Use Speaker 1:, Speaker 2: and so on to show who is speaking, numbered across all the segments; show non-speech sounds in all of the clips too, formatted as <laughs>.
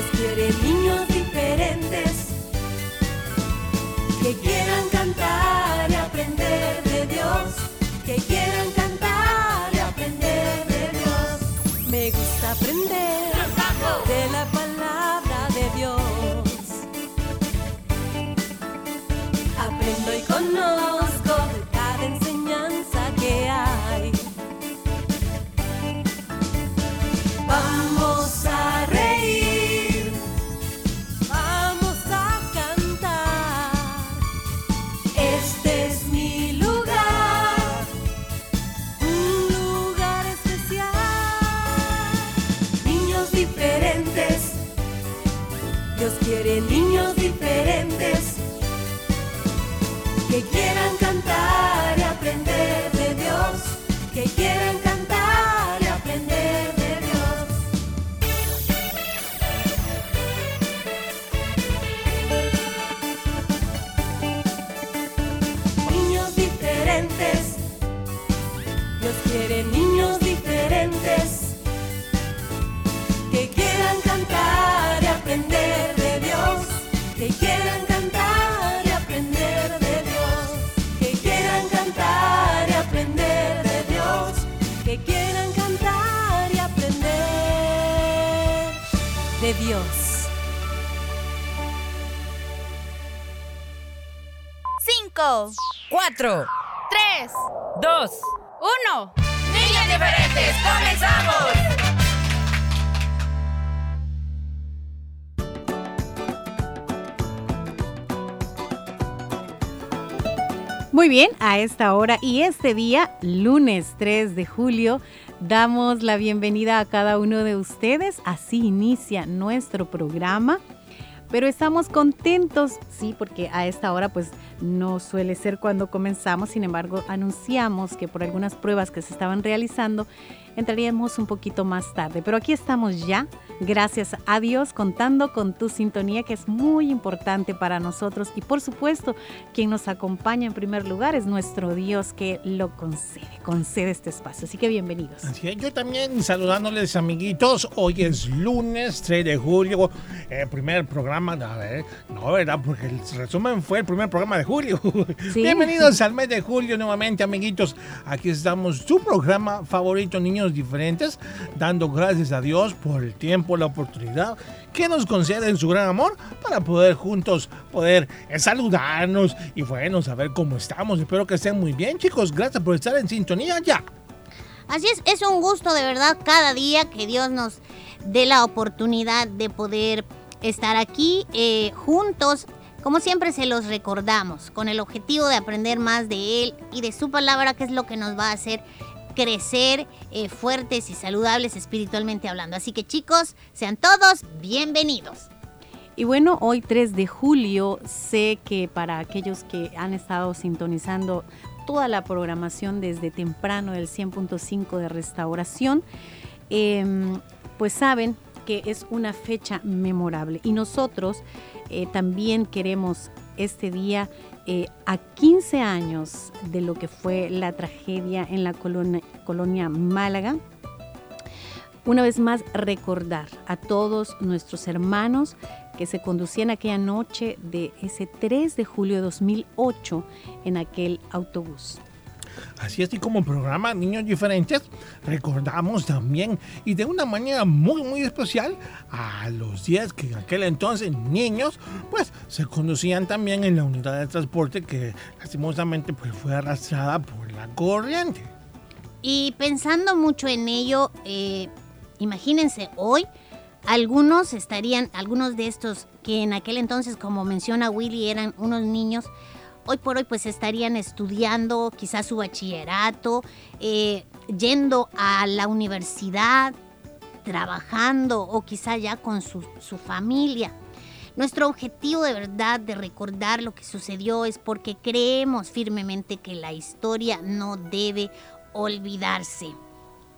Speaker 1: Dios quiere niños
Speaker 2: 2,
Speaker 3: 1.
Speaker 2: Niños diferentes, comenzamos.
Speaker 4: Muy bien, a esta hora y este día, lunes 3 de julio, damos la bienvenida a cada uno de ustedes. Así inicia nuestro programa. Pero estamos contentos, sí, porque a esta hora pues no suele ser cuando comenzamos, sin embargo anunciamos que por algunas pruebas que se estaban realizando entraríamos un poquito más tarde. Pero aquí estamos ya, gracias a Dios, contando con tu sintonía que es muy importante para nosotros y por supuesto quien nos acompaña en primer lugar es nuestro Dios que lo concede, concede este espacio. Así que bienvenidos.
Speaker 5: Así es, yo también saludándoles amiguitos, hoy es lunes 3 de julio, el primer programa, a ver, no, ¿verdad? Porque el resumen fue el primer programa de julio.
Speaker 4: Sí. <laughs>
Speaker 5: Bienvenidos al mes de julio nuevamente amiguitos, aquí estamos, tu programa favorito, niños diferentes, dando gracias a Dios por el tiempo, la oportunidad que nos concede en su gran amor para poder juntos poder eh, saludarnos y bueno, saber cómo estamos. Espero que estén muy bien chicos, gracias por estar en sintonía ya.
Speaker 6: Así es, es un gusto de verdad cada día que Dios nos dé la oportunidad de poder estar aquí eh, juntos. Como siempre se los recordamos, con el objetivo de aprender más de Él y de su palabra, que es lo que nos va a hacer crecer eh, fuertes y saludables espiritualmente hablando. Así que chicos, sean todos bienvenidos.
Speaker 4: Y bueno, hoy 3 de julio, sé que para aquellos que han estado sintonizando toda la programación desde temprano del 100.5 de restauración, eh, pues saben es una fecha memorable. Y nosotros eh, también queremos este día, eh, a 15 años de lo que fue la tragedia en la colonia, colonia Málaga, una vez más recordar a todos nuestros hermanos que se conducían aquella noche de ese 3 de julio de 2008 en aquel autobús.
Speaker 5: Así y como programa Niños Diferentes, recordamos también y de una manera muy, muy especial a los 10 que en aquel entonces niños, pues se conducían también en la unidad de transporte que lastimosamente pues, fue arrastrada por la corriente.
Speaker 6: Y pensando mucho en ello, eh, imagínense hoy, algunos estarían, algunos de estos que en aquel entonces, como menciona Willy, eran unos niños, hoy por hoy pues estarían estudiando quizás su bachillerato, eh, yendo a la universidad, trabajando o quizá ya con su, su familia. Nuestro objetivo de verdad de recordar lo que sucedió es porque creemos firmemente que la historia no debe olvidarse.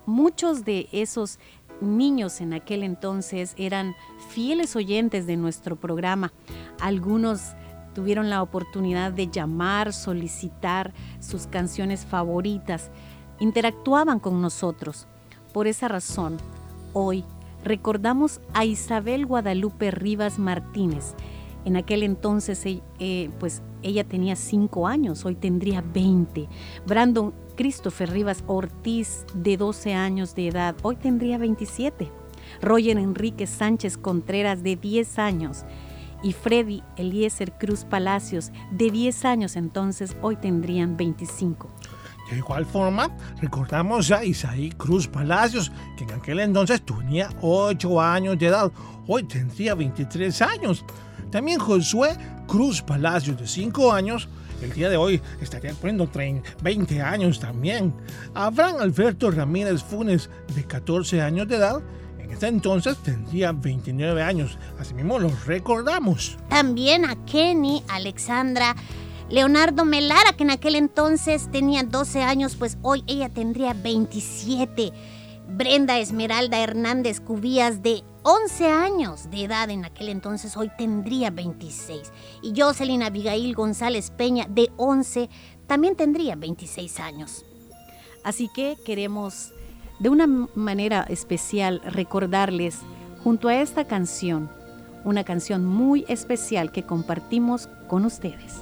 Speaker 4: Muchos de esos niños en aquel entonces eran fieles oyentes de nuestro programa. Algunos tuvieron la oportunidad de llamar, solicitar sus canciones favoritas, interactuaban con nosotros. Por esa razón, hoy recordamos a Isabel Guadalupe Rivas Martínez. En aquel entonces, eh, eh, pues ella tenía 5 años, hoy tendría 20. Brandon Christopher Rivas Ortiz, de 12 años de edad, hoy tendría 27. Roger Enrique Sánchez Contreras, de 10 años. Y Freddy Eliezer Cruz Palacios, de 10 años entonces, hoy tendrían 25.
Speaker 5: De igual forma, recordamos a Isaí Cruz Palacios, que en aquel entonces tenía 8 años de edad, hoy tendría 23 años. También Josué Cruz Palacios, de 5 años, el día de hoy estaría cumpliendo 20 años también. Abraham Alberto Ramírez Funes, de 14 años de edad, en ese entonces tendría 29 años. Asimismo, los recordamos.
Speaker 6: También a Kenny, Alexandra, Leonardo Melara, que en aquel entonces tenía 12 años, pues hoy ella tendría 27. Brenda Esmeralda Hernández Cubías, de 11 años de edad en aquel entonces, hoy tendría 26. Y Jocelyn Abigail González Peña, de 11, también tendría 26 años.
Speaker 4: Así que queremos de una manera especial recordarles junto a esta canción, una canción muy especial que compartimos con ustedes.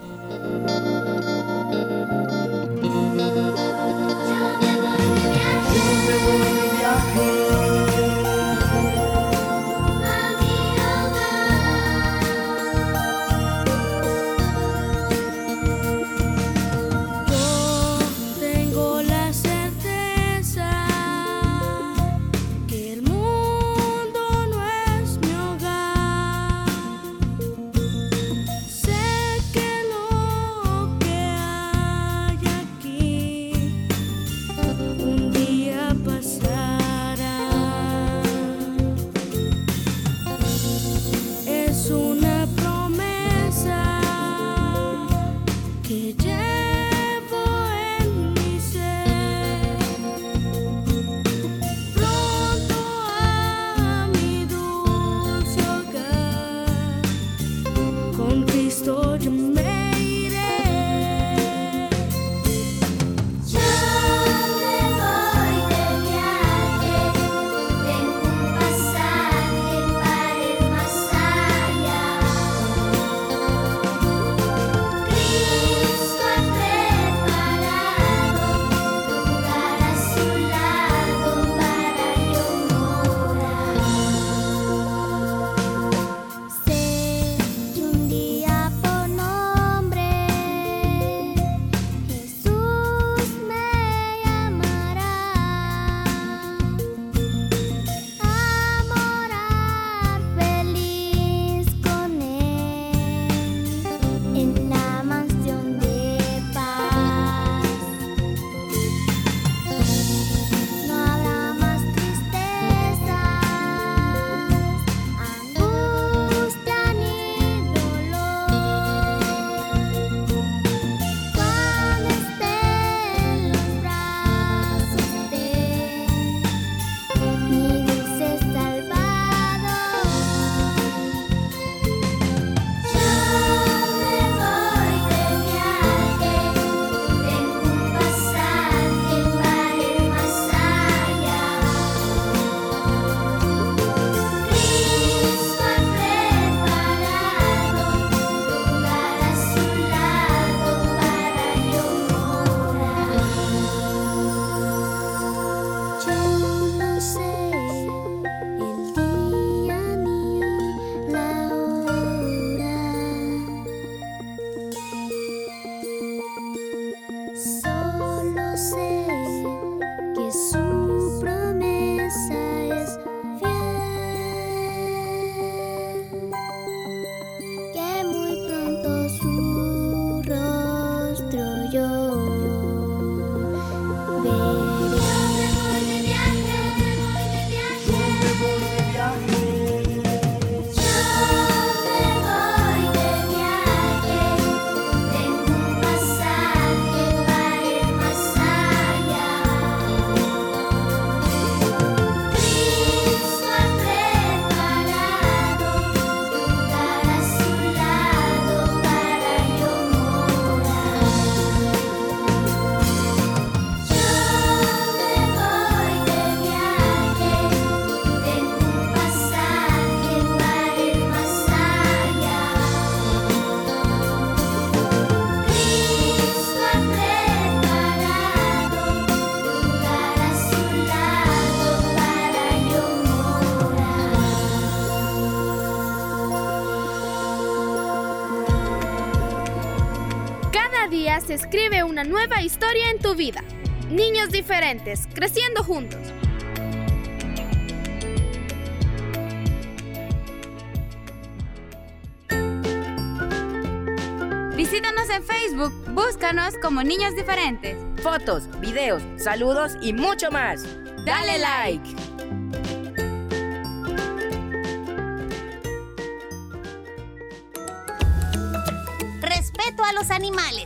Speaker 7: Día se escribe una nueva historia en tu vida. Niños diferentes, creciendo juntos.
Speaker 8: Visítanos en Facebook, búscanos como Niños Diferentes.
Speaker 9: Fotos, videos, saludos y mucho más. Dale like.
Speaker 6: Respeto a los animales.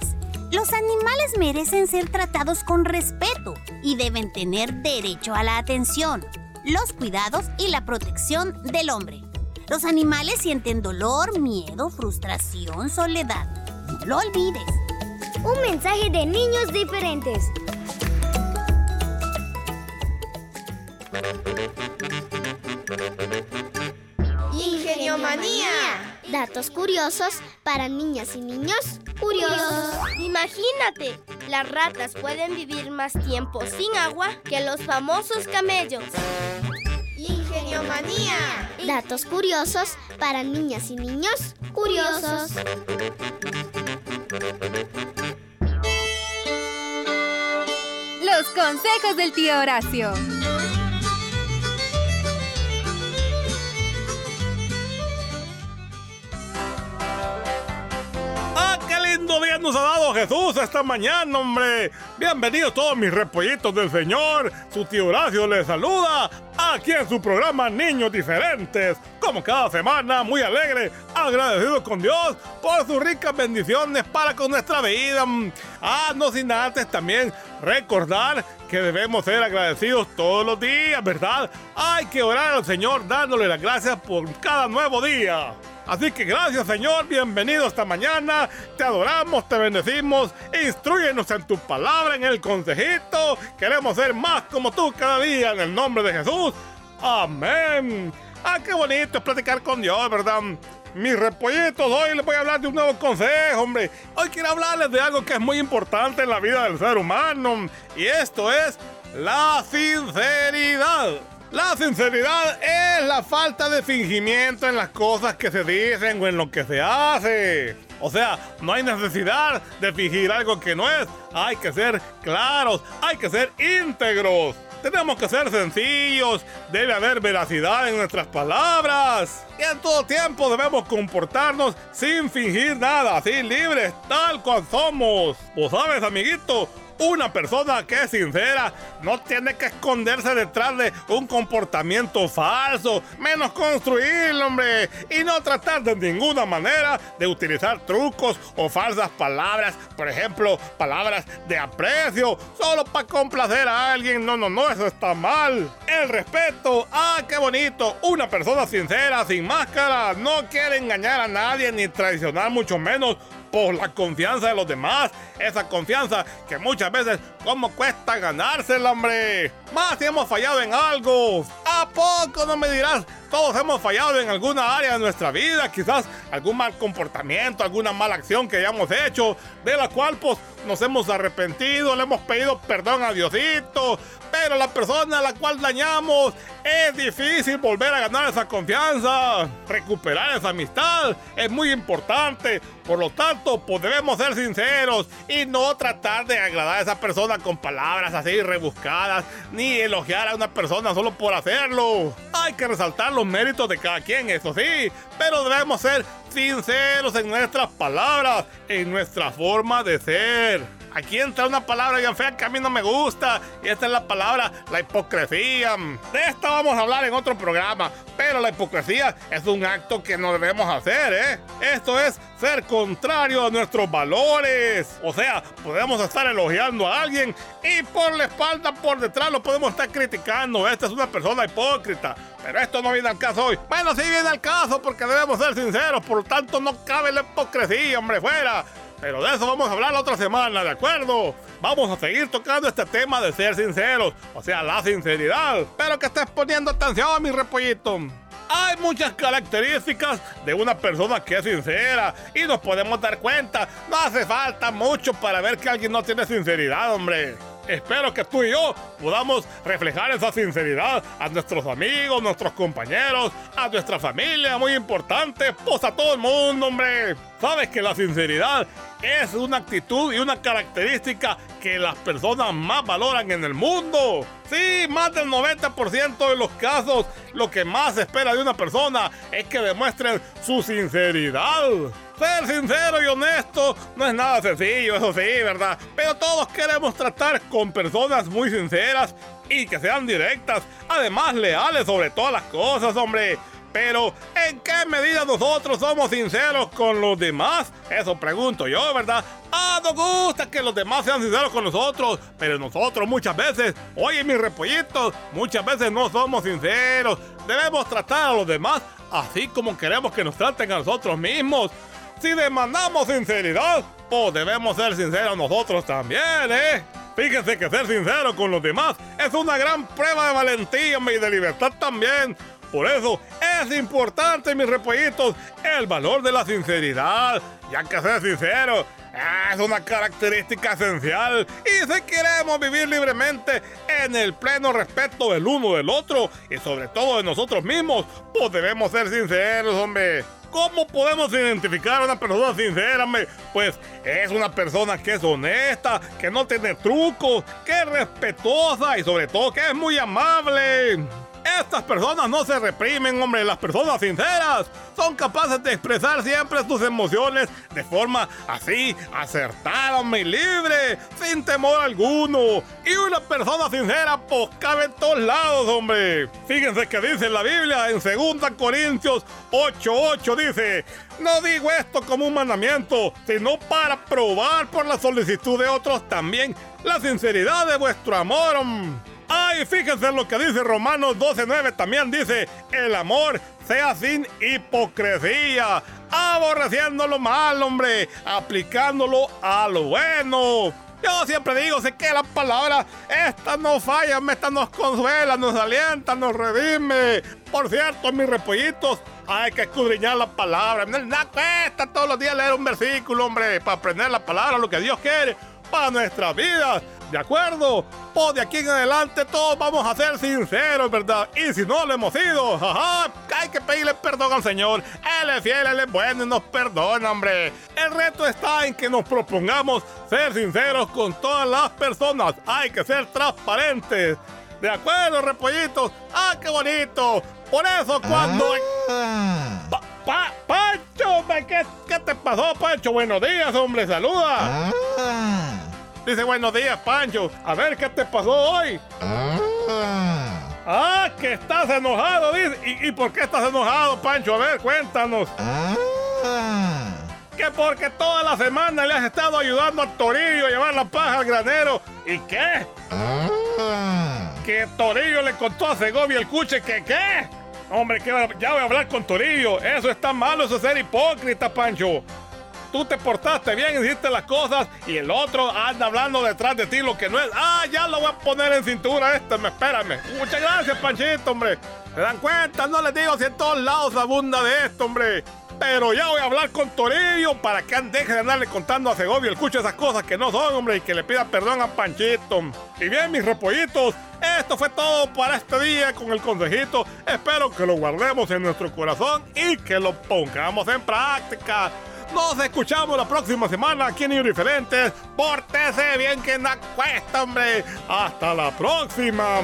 Speaker 6: Los animales merecen ser tratados con respeto y deben tener derecho a la atención, los cuidados y la protección del hombre. Los animales sienten dolor, miedo, frustración, soledad. No lo olvides.
Speaker 10: Un mensaje de niños diferentes.
Speaker 11: Ingeniomanía. Datos curiosos para niñas y niños curiosos.
Speaker 12: Imagínate, las ratas pueden vivir más tiempo sin agua que los famosos camellos.
Speaker 11: Ingeniomanía. Datos curiosos para niñas y niños curiosos.
Speaker 8: Los consejos del tío Horacio.
Speaker 13: Lindo día nos ha dado Jesús esta mañana, hombre! Bienvenidos todos mis repollitos del Señor. Su tío Horacio les saluda aquí en su programa Niños Diferentes. Como cada semana, muy alegre, agradecido con Dios por sus ricas bendiciones para con nuestra vida. Ah, no sin antes también recordar que debemos ser agradecidos todos los días, ¿verdad? Hay que orar al Señor dándole las gracias por cada nuevo día. Así que gracias Señor, bienvenido esta mañana, te adoramos, te bendecimos, instruyenos en tu palabra, en el consejito, queremos ser más como tú cada día en el nombre de Jesús. Amén. Ah, qué bonito es platicar con Dios, ¿verdad? Mis repollitos, hoy les voy a hablar de un nuevo consejo, hombre. Hoy quiero hablarles de algo que es muy importante en la vida del ser humano. Y esto es la sinceridad. La sinceridad es la falta de fingimiento en las cosas que se dicen o en lo que se hace. O sea, no hay necesidad de fingir algo que no es. Hay que ser claros, hay que ser íntegros. Tenemos que ser sencillos, debe haber veracidad en nuestras palabras. Y en todo tiempo debemos comportarnos sin fingir nada, así libres, tal cual somos. Vos sabes, amiguito, una persona que es sincera no tiene que esconderse detrás de un comportamiento falso, menos construirlo, hombre, y no tratar de ninguna manera de utilizar trucos o falsas palabras, por ejemplo, palabras de aprecio, solo para complacer a alguien. No, no, no, eso está mal. El respeto, ah, qué bonito. Una persona sincera, sin máscara, no quiere engañar a nadie ni traicionar, mucho menos por la confianza de los demás. Esa confianza que muchas veces, ¿cómo cuesta ganársela, hombre? Más si hemos fallado en algo. ¿A poco no me dirás? Todos hemos fallado en alguna área de nuestra vida, quizás algún mal comportamiento, alguna mala acción que hayamos hecho, de la cual pues nos hemos arrepentido, le hemos pedido perdón a Diosito, pero la persona a la cual dañamos es difícil volver a ganar esa confianza, recuperar esa amistad es muy importante, por lo tanto pues debemos ser sinceros y no tratar de agradar a esa persona con palabras así rebuscadas, ni elogiar a una persona solo por hacerlo. Hay que resaltar los méritos de cada quien, eso sí, pero debemos ser sinceros en nuestras palabras, en nuestra forma de ser. Aquí entra una palabra bien fea que a mí no me gusta. Y esta es la palabra, la hipocresía. De esta vamos a hablar en otro programa. Pero la hipocresía es un acto que no debemos hacer, ¿eh? Esto es ser contrario a nuestros valores. O sea, podemos estar elogiando a alguien y por la espalda, por detrás, lo podemos estar criticando. Esta es una persona hipócrita. Pero esto no viene al caso hoy. Bueno, sí viene al caso porque debemos ser sinceros. Por lo tanto, no cabe la hipocresía, hombre, fuera. Pero de eso vamos a hablar la otra semana, ¿de acuerdo? Vamos a seguir tocando este tema de ser sinceros, o sea, la sinceridad. Pero que estés poniendo atención mi repollito. Hay muchas características de una persona que es sincera y nos podemos dar cuenta. No hace falta mucho para ver que alguien no tiene sinceridad, hombre. Espero que tú y yo podamos reflejar esa sinceridad a nuestros amigos, nuestros compañeros, a nuestra familia, muy importante, pues a todo el mundo, hombre. Sabes que la sinceridad es una actitud y una característica que las personas más valoran en el mundo. Sí, más del 90% de los casos, lo que más se espera de una persona es que demuestren su sinceridad. Ser sincero y honesto no es nada sencillo, eso sí, ¿verdad? Pero todos queremos tratar con personas muy sinceras y que sean directas, además leales sobre todas las cosas, hombre. Pero, ¿en qué medida nosotros somos sinceros con los demás? Eso pregunto yo, ¿verdad? Ah, nos gusta que los demás sean sinceros con nosotros, pero nosotros muchas veces, oye mis repollitos, muchas veces no somos sinceros. Debemos tratar a los demás así como queremos que nos traten a nosotros mismos. Si demandamos sinceridad, pues debemos ser sinceros nosotros también, ¿eh? Fíjense que ser sincero con los demás es una gran prueba de valentía y de libertad también. Por eso es importante, mis repollitos, el valor de la sinceridad, ya que ser sincero es una característica esencial y si queremos vivir libremente en el pleno respeto del uno del otro y sobre todo de nosotros mismos, pues debemos ser sinceros, hombre. ¿Cómo podemos identificar a una persona sincera? Pues es una persona que es honesta, que no tiene trucos, que es respetuosa y sobre todo que es muy amable. Estas personas no se reprimen, hombre. Las personas sinceras son capaces de expresar siempre sus emociones de forma así, acertada, hombre, libre, sin temor alguno. Y una persona sincera, pues cabe en todos lados, hombre. Fíjense que dice la Biblia en 2 Corintios 8:8 dice: No digo esto como un mandamiento, sino para probar por la solicitud de otros también la sinceridad de vuestro amor. Ay, fíjense lo que dice Romanos 12:9. También dice: El amor sea sin hipocresía, aborreciendo lo malo, hombre, aplicándolo a lo bueno. Yo siempre digo, sé que la palabra, esta no falla, esta nos consuela, nos alienta, nos redime. Por cierto, mis repollitos, hay que escudriñar la palabra. Nada cuesta todos los días leer un versículo, hombre, para aprender la palabra, lo que Dios quiere para nuestras vidas. ¿De acuerdo? Pues de aquí en adelante todos vamos a ser sinceros, ¿verdad? Y si no lo hemos sido, jaja, hay que pedirle perdón al Señor. Él es fiel, Él es bueno y nos perdona, hombre. El reto está en que nos propongamos ser sinceros con todas las personas. Hay que ser transparentes. ¿De acuerdo, repollitos? ¡Ah, qué bonito! Por eso cuando... Ah. Pa ¡Pancho! ¿qué, ¿qué, te pasó, Pancho? Buenos días, hombre, saluda. Ah. Dice, buenos días, Pancho. A ver, ¿qué te pasó hoy? Ah, ah que estás enojado, dice. ¿Y, por qué estás enojado, Pancho? A ver, cuéntanos. Ah. Que porque toda la semana le has estado ayudando a Torillo a llevar la paja al granero. ¿Y qué? Ah. Que Torillo le contó a Segovia el cuche que qué. Hombre, que ya voy a hablar con Torillo. Eso está malo, eso es ser hipócrita, Pancho tú te portaste bien, hiciste las cosas y el otro anda hablando detrás de ti lo que no es. Ah, ya lo voy a poner en cintura este, me espérame. Muchas gracias, Panchito, hombre. ¿Se dan cuenta? No les digo si en todos lados abunda de esto, hombre. Pero ya voy a hablar con Torillo para que deje de andarle contando a Segovia el esas cosas que no son, hombre, y que le pida perdón a Panchito. Y bien, mis repollitos, esto fue todo para este día con el consejito. Espero que lo guardemos en nuestro corazón y que lo pongamos en práctica. Nos escuchamos la próxima semana aquí en Niños Diferentes. Pórtese bien que no cuesta, hombre. Hasta la próxima.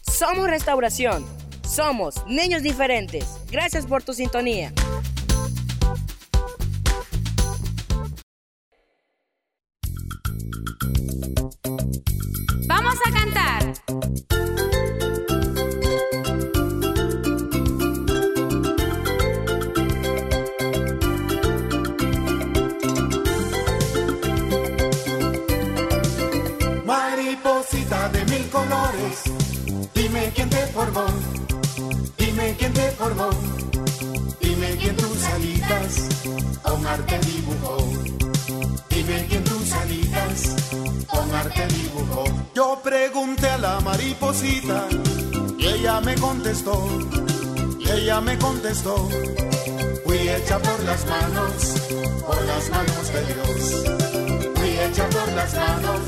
Speaker 9: Somos Restauración. Somos Niños Diferentes. Gracias por tu sintonía.
Speaker 8: Vamos a cantar.
Speaker 14: Dime quién te formó, dime quién te formó, dime quién tus alitas con arte dibujó. Dime quién tus alitas con arte dibujó. Yo pregunté a la mariposita y ella me contestó, y ella me contestó. Fui hecha por las manos, por las manos de Dios. Fui hecha por las manos,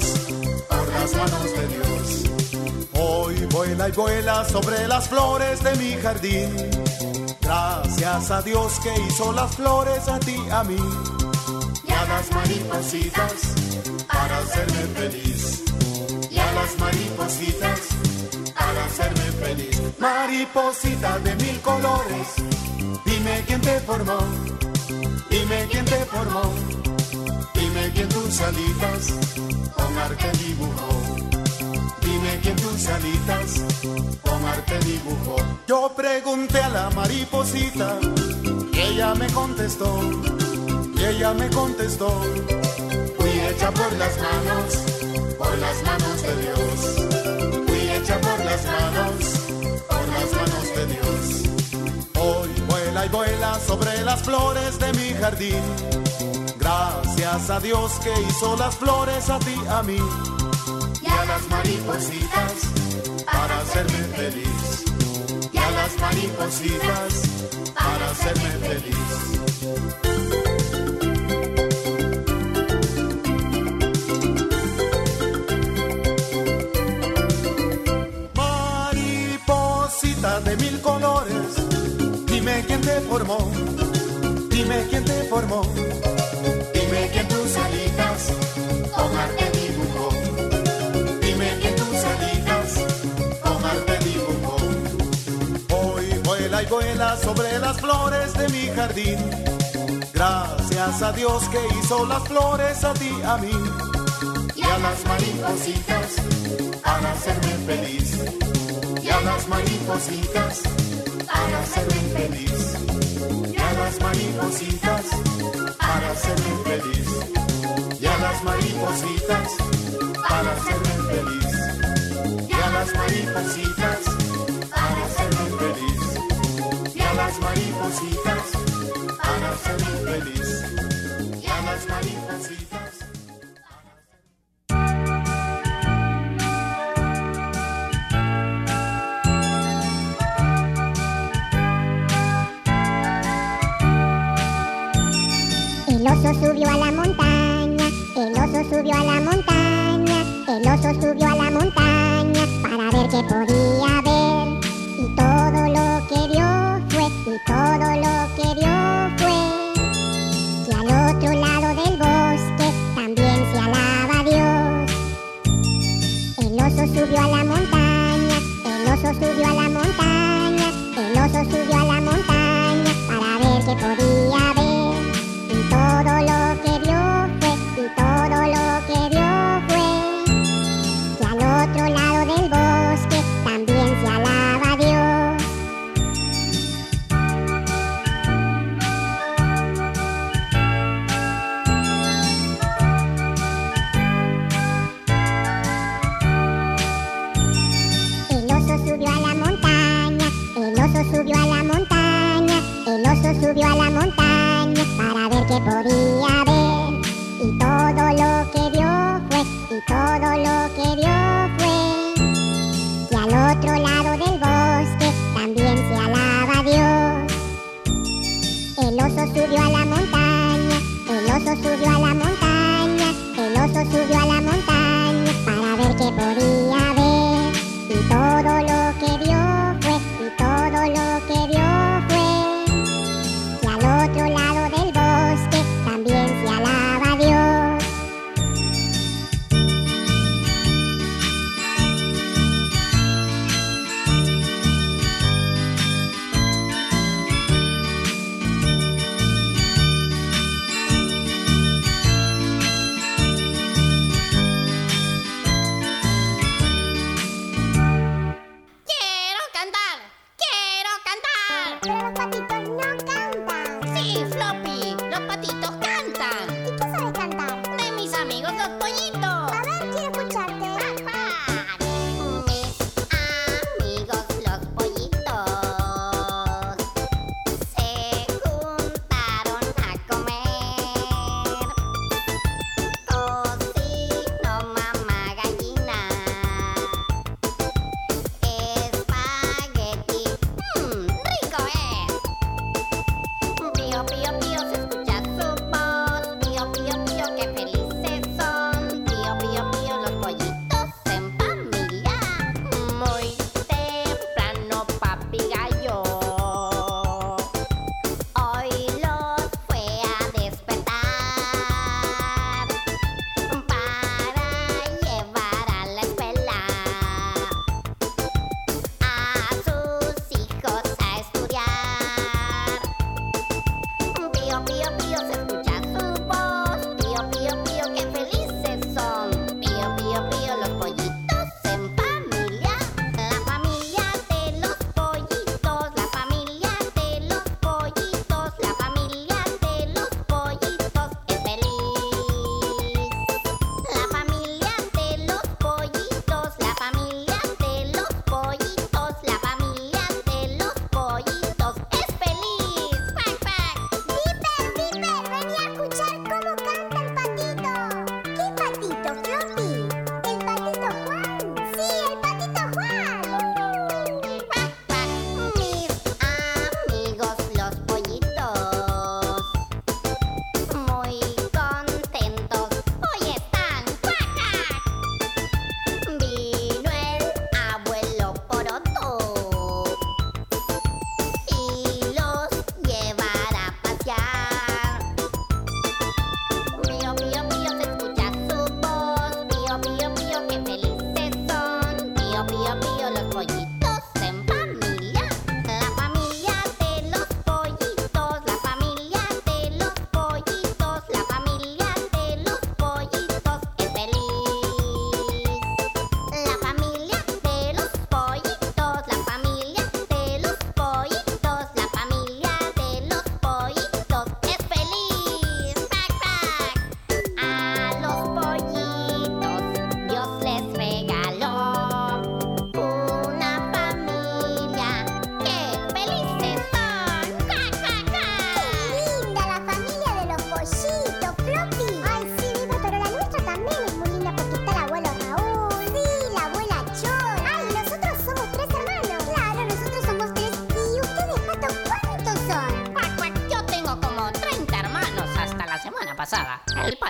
Speaker 14: las manos de Dios. Hoy vuela y vuela sobre las flores de mi jardín. Gracias a Dios que hizo las flores a ti, a mí. Y a las maripositas para hacerme feliz. Y a las maripositas para hacerme feliz. Mariposita de mil colores, dime quién te formó. Dime quién te formó. Dime quién tus alitas con arte dibujó. Dime quién tus alitas con arte dibujó. Yo pregunté a la mariposita y ella me contestó. Y ella me contestó. Fui hecha por las manos, por las manos de Dios. Fui hecha por las manos, por las manos de Dios. Hoy vuela y vuela sobre las flores de mi jardín. Gracias a Dios que hizo las flores a ti, a mí y a las maripositas para hacerme feliz. Y a las maripositas para hacerme feliz. Mariposita de mil colores, dime quién te formó, dime quién te formó, sobre las flores de mi jardín. Gracias a Dios que hizo las flores a ti, a mí. Y a las maripositas para hacerme feliz. Y a las maripositas para hacerme feliz. Y a las maripositas para hacerme feliz. Y a las maripositas para hacerme feliz. Y a las maripositas
Speaker 15: El oso subió a la montaña, el oso subió a la montaña,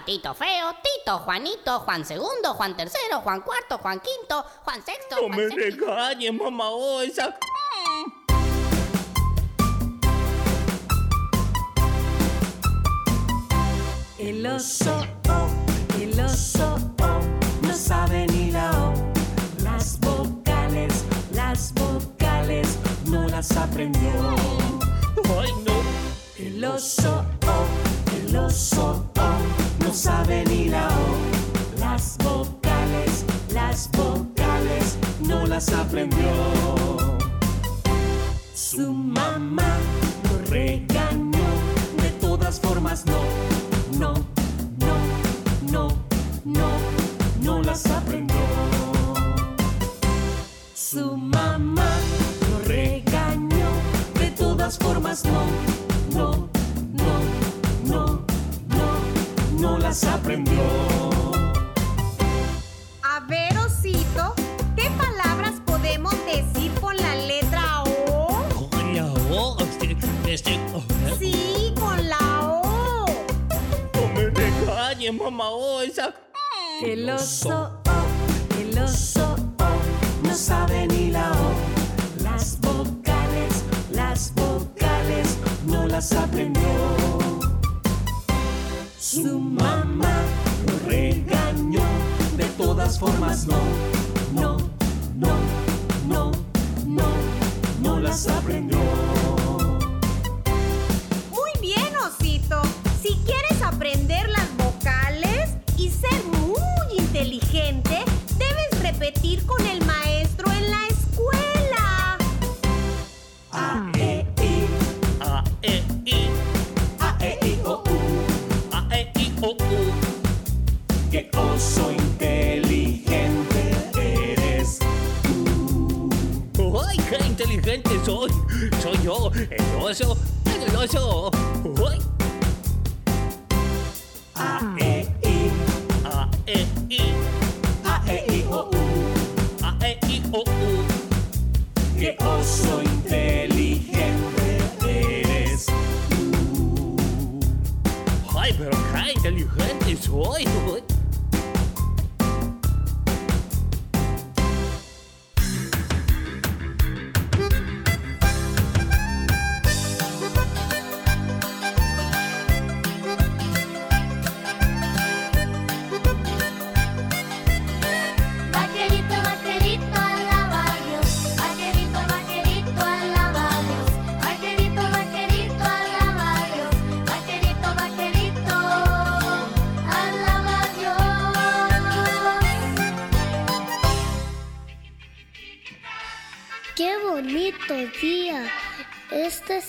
Speaker 15: El
Speaker 16: patito feo, Tito, Juanito, Juan segundo, Juan tercero, Juan cuarto, Juan quinto, Juan sexto.
Speaker 17: No
Speaker 16: Juan
Speaker 17: me regañes, mamá Osa.
Speaker 1: El oso, oh, el oso, oh, no sabe ni la O. Las vocales, las vocales, no las aprendió.
Speaker 17: Ay, no.
Speaker 1: El oso, oh, el oso, oh, no sabe ni la O. Las vocales, las vocales, no las aprendió. Su mamá lo regañó, de todas formas no, no, no, no, no, no las aprendió. Su mamá lo regañó, de todas formas no, las aprendió.
Speaker 18: A ver, osito, ¿qué palabras podemos decir con la letra O?
Speaker 17: Con la O, este, este, oh,
Speaker 18: Sí, con la O.
Speaker 17: no me regañes, mamá Osa.
Speaker 1: El oso, oh, el oso, oh, no sabe ni la O. Las vocales, las vocales, no las aprendió. Su mamá lo regañó, de todas formas no,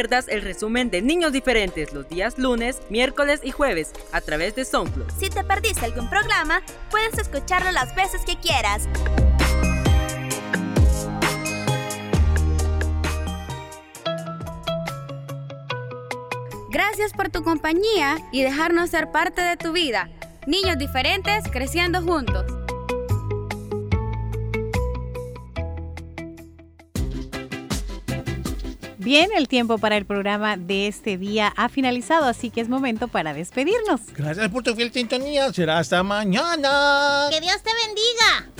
Speaker 19: pierdas el resumen de Niños Diferentes los días lunes, miércoles y jueves a través de SoundCloud.
Speaker 7: Si te perdiste algún programa, puedes escucharlo las veces que quieras.
Speaker 8: Gracias por tu compañía y dejarnos ser parte de tu vida. Niños diferentes creciendo juntos.
Speaker 4: Bien, el tiempo para el programa de este día ha finalizado, así que es momento para despedirnos.
Speaker 5: Gracias por tu fiel sintonía. Será hasta mañana.
Speaker 6: Que Dios te bendiga.